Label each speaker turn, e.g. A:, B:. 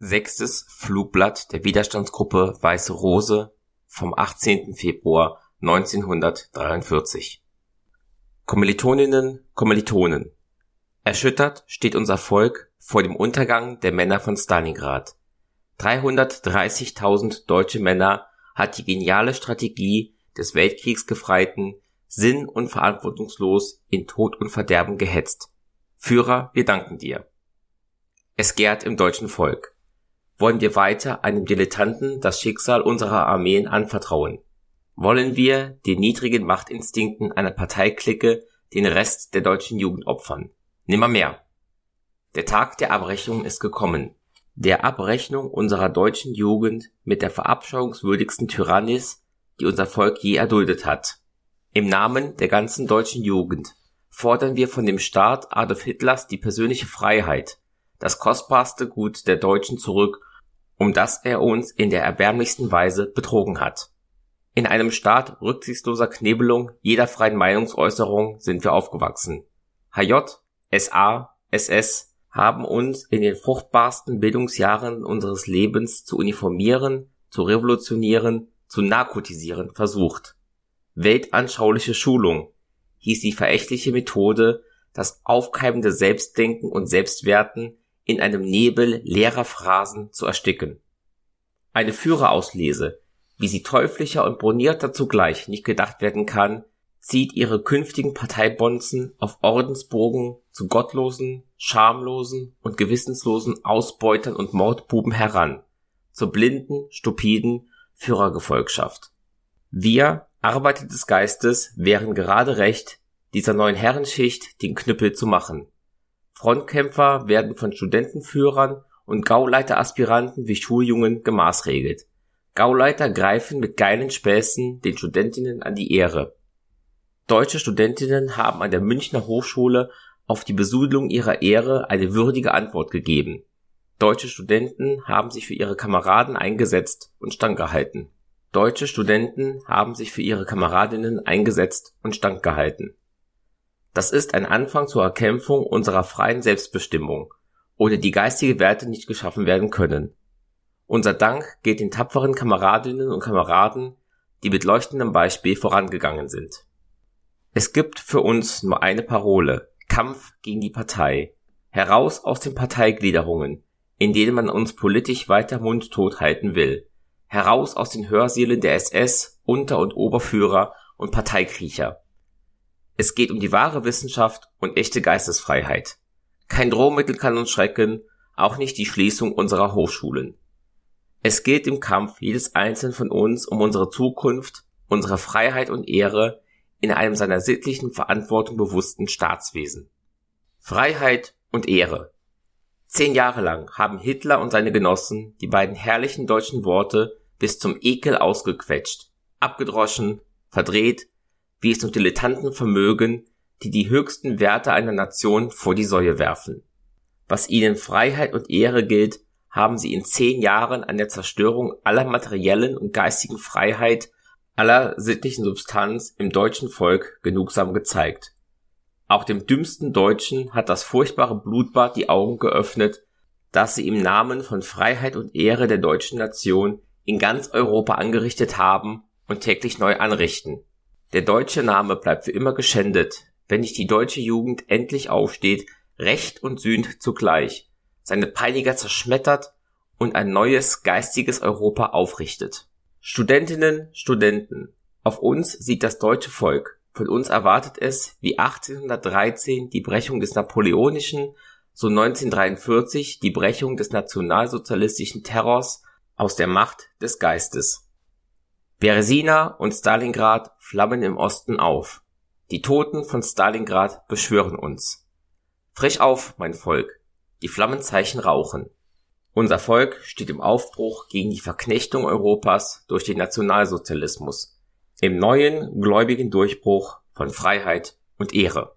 A: Sechstes Flugblatt der Widerstandsgruppe Weiße Rose vom 18. Februar 1943 Kommilitoninnen, Kommilitonen Erschüttert steht unser Volk vor dem Untergang der Männer von Stalingrad. 330.000 deutsche Männer hat die geniale Strategie des Weltkriegsgefreiten sinn- und verantwortungslos in Tod und Verderben gehetzt. Führer, wir danken dir. Es gärt im deutschen Volk wollen wir weiter einem Dilettanten das Schicksal unserer Armeen anvertrauen? Wollen wir den niedrigen Machtinstinkten einer Parteiklicke den Rest der deutschen Jugend opfern? Nimmermehr. Der Tag der Abrechnung ist gekommen. Der Abrechnung unserer deutschen Jugend mit der verabscheuungswürdigsten Tyrannis, die unser Volk je erduldet hat. Im Namen der ganzen deutschen Jugend fordern wir von dem Staat Adolf Hitlers die persönliche Freiheit, das kostbarste Gut der Deutschen zurück um das er uns in der erbärmlichsten Weise betrogen hat. In einem Staat rücksichtsloser Knebelung jeder freien Meinungsäußerung sind wir aufgewachsen. HJ, SA, SS haben uns in den fruchtbarsten Bildungsjahren unseres Lebens zu uniformieren, zu revolutionieren, zu narkotisieren versucht. Weltanschauliche Schulung hieß die verächtliche Methode, das aufkeimende Selbstdenken und Selbstwerten in einem Nebel leerer Phrasen zu ersticken. Eine Führerauslese, wie sie teuflischer und bornierter zugleich nicht gedacht werden kann, zieht ihre künftigen Parteibonzen auf Ordensbogen zu gottlosen, schamlosen und gewissenslosen Ausbeutern und Mordbuben heran, zur blinden, stupiden Führergefolgschaft. Wir, Arbeiter des Geistes, wären gerade recht, dieser neuen Herrenschicht den Knüppel zu machen. Frontkämpfer werden von Studentenführern und Gauleiteraspiranten wie Schuljungen gemaßregelt. Gauleiter greifen mit geilen Späßen den Studentinnen an die Ehre. Deutsche Studentinnen haben an der Münchner Hochschule auf die Besudelung ihrer Ehre eine würdige Antwort gegeben. Deutsche Studenten haben sich für ihre Kameraden eingesetzt und standgehalten. Deutsche Studenten haben sich für ihre Kameradinnen eingesetzt und standgehalten. Das ist ein Anfang zur Erkämpfung unserer freien Selbstbestimmung, ohne die geistige Werte nicht geschaffen werden können. Unser Dank gilt den tapferen Kameradinnen und Kameraden, die mit leuchtendem Beispiel vorangegangen sind. Es gibt für uns nur eine Parole, Kampf gegen die Partei, heraus aus den Parteigliederungen, in denen man uns politisch weiter mundtot halten will, heraus aus den Hörsälen der SS, Unter- und Oberführer und Parteikriecher. Es geht um die wahre Wissenschaft und echte Geistesfreiheit. Kein Drohmittel kann uns schrecken, auch nicht die Schließung unserer Hochschulen. Es geht im Kampf jedes Einzelnen von uns um unsere Zukunft, unsere Freiheit und Ehre in einem seiner sittlichen Verantwortung bewussten Staatswesen. Freiheit und Ehre. Zehn Jahre lang haben Hitler und seine Genossen die beiden herrlichen deutschen Worte bis zum Ekel ausgequetscht, abgedroschen, verdreht, wie es nur Dilettanten vermögen, die die höchsten Werte einer Nation vor die Säue werfen. Was ihnen Freiheit und Ehre gilt, haben sie in zehn Jahren an der Zerstörung aller materiellen und geistigen Freiheit, aller sittlichen Substanz im deutschen Volk genugsam gezeigt. Auch dem dümmsten Deutschen hat das furchtbare Blutbad die Augen geöffnet, das sie im Namen von Freiheit und Ehre der deutschen Nation in ganz Europa angerichtet haben und täglich neu anrichten. Der deutsche Name bleibt für immer geschändet, wenn nicht die deutsche Jugend endlich aufsteht, Recht und Sünd zugleich, seine Peiniger zerschmettert und ein neues geistiges Europa aufrichtet. Studentinnen, Studenten, auf uns sieht das deutsche Volk, von uns erwartet es, wie 1813 die Brechung des napoleonischen, so 1943 die Brechung des nationalsozialistischen Terrors aus der Macht des Geistes. Beresina und Stalingrad flammen im Osten auf. Die Toten von Stalingrad beschwören uns. Frisch auf, mein Volk, die Flammenzeichen rauchen. Unser Volk steht im Aufbruch gegen die Verknechtung Europas durch den Nationalsozialismus, im neuen gläubigen Durchbruch von Freiheit und Ehre.